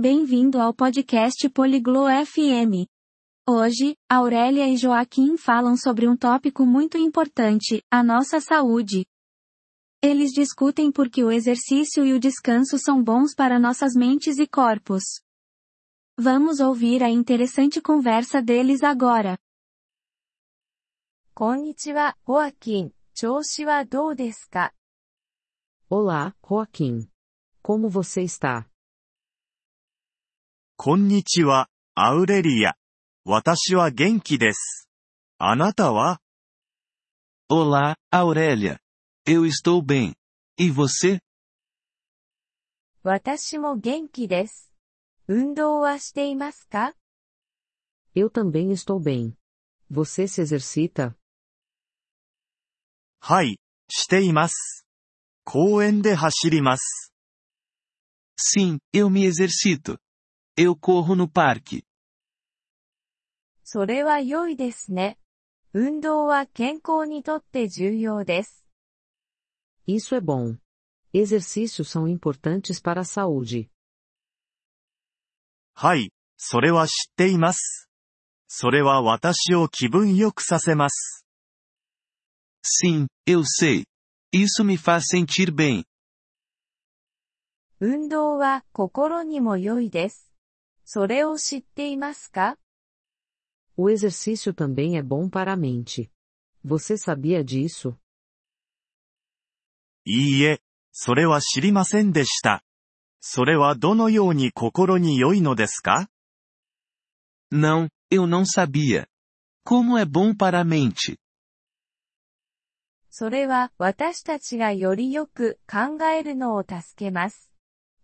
Bem-vindo ao podcast Poliglo FM. Hoje, Aurélia e Joaquim falam sobre um tópico muito importante, a nossa saúde. Eles discutem por que o exercício e o descanso são bons para nossas mentes e corpos. Vamos ouvir a interessante conversa deles agora. Konnichiwa, Joaquim. Olá, Joaquim. Como você está? こんにちは、アウレリア。私は元気です。あなたは Olá, Aurélia. Eu estou bem. E você? 私も元気です。運動はしていますか Eu também estou bem. Você se exercita? はい、しています。公園で走ります。Sim, eu me exercito. Eu corro no parque. それは良いですね。運動は健康にとって重要です。Isso é bom. Exercícios são importantes para a saúde. はい、それは知っています。それは私を気分良くさせます。Sim, eu sei. Isso me faz sentir bem. 運動は心にも良いです。O exercício também é bom para a mente. Você sabia disso? いいえ、それは知りませんでした。それはどのように心に良いのですか Não, eu não sabia. Como é bom para a mente. それは私たちがよりよく考えるのを助けます。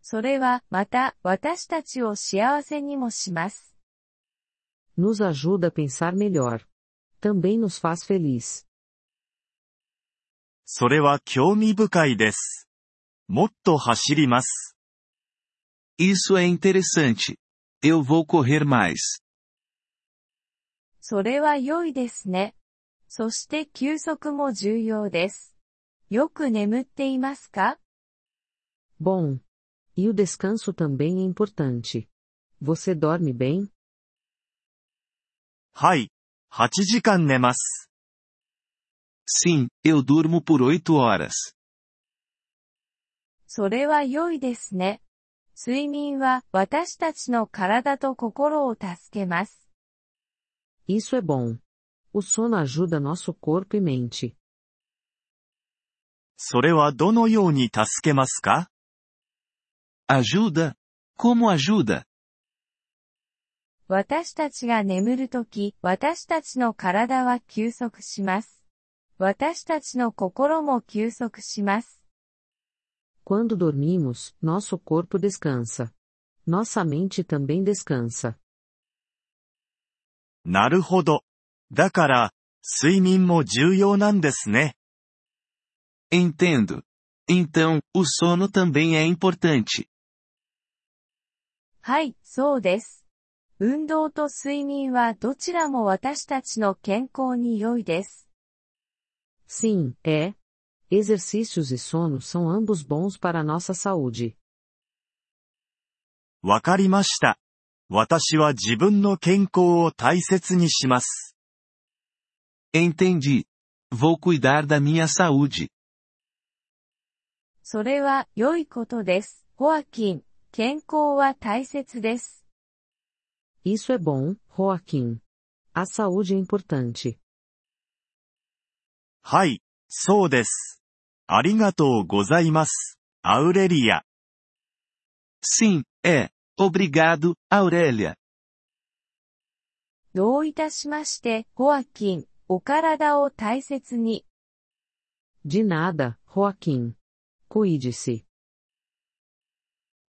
それはまた私たちを幸せにもします。Nos ajuda a pensar melhor. Também nos faz feliz. それは興味深いです。もっと走ります。Isso é interessante. Eu vou correr mais. それは良いですね。そして休息も重要です。よく眠っていますか Bom. E o descanso também é importante. Você dorme bem? はい、8時間寝ます。Sim, eu durmo por oito horas. それは良いですね。睡眠は私たちの体と心を助けます。Isso é bom. O sono ajuda nosso corpo e mente. それはどのように助けますか Ajuda? Como ajuda? 私たちが眠るとき、私たちの体は休息します。私たちの心も休息します。 Quando dormimos, nosso corpo descansa. Nossa mente também descansa. なるほど。だから、睡眠も重要なんですね。 Entendo. Então, o sono também é importante. はい、そうです。運動と睡眠はどちらも私たちの健康に良いです。Sim, é. Exercícios e sono são ambos bons para nossa saúde. わかりました。私は自分の健康を大切にします。Entendi. Vou cuidar da minha saúde. それは良いことです。ホアキン、健康は大切です。Isso é bom, Joaquim. A saúde é importante. はい、そうです。ありがとうございます。アウレリア。Sim, é. Obrigado, Aurélia. どういたしまして、ホアキン、お体を大切に。De nada, Joaquim. Cuide-se.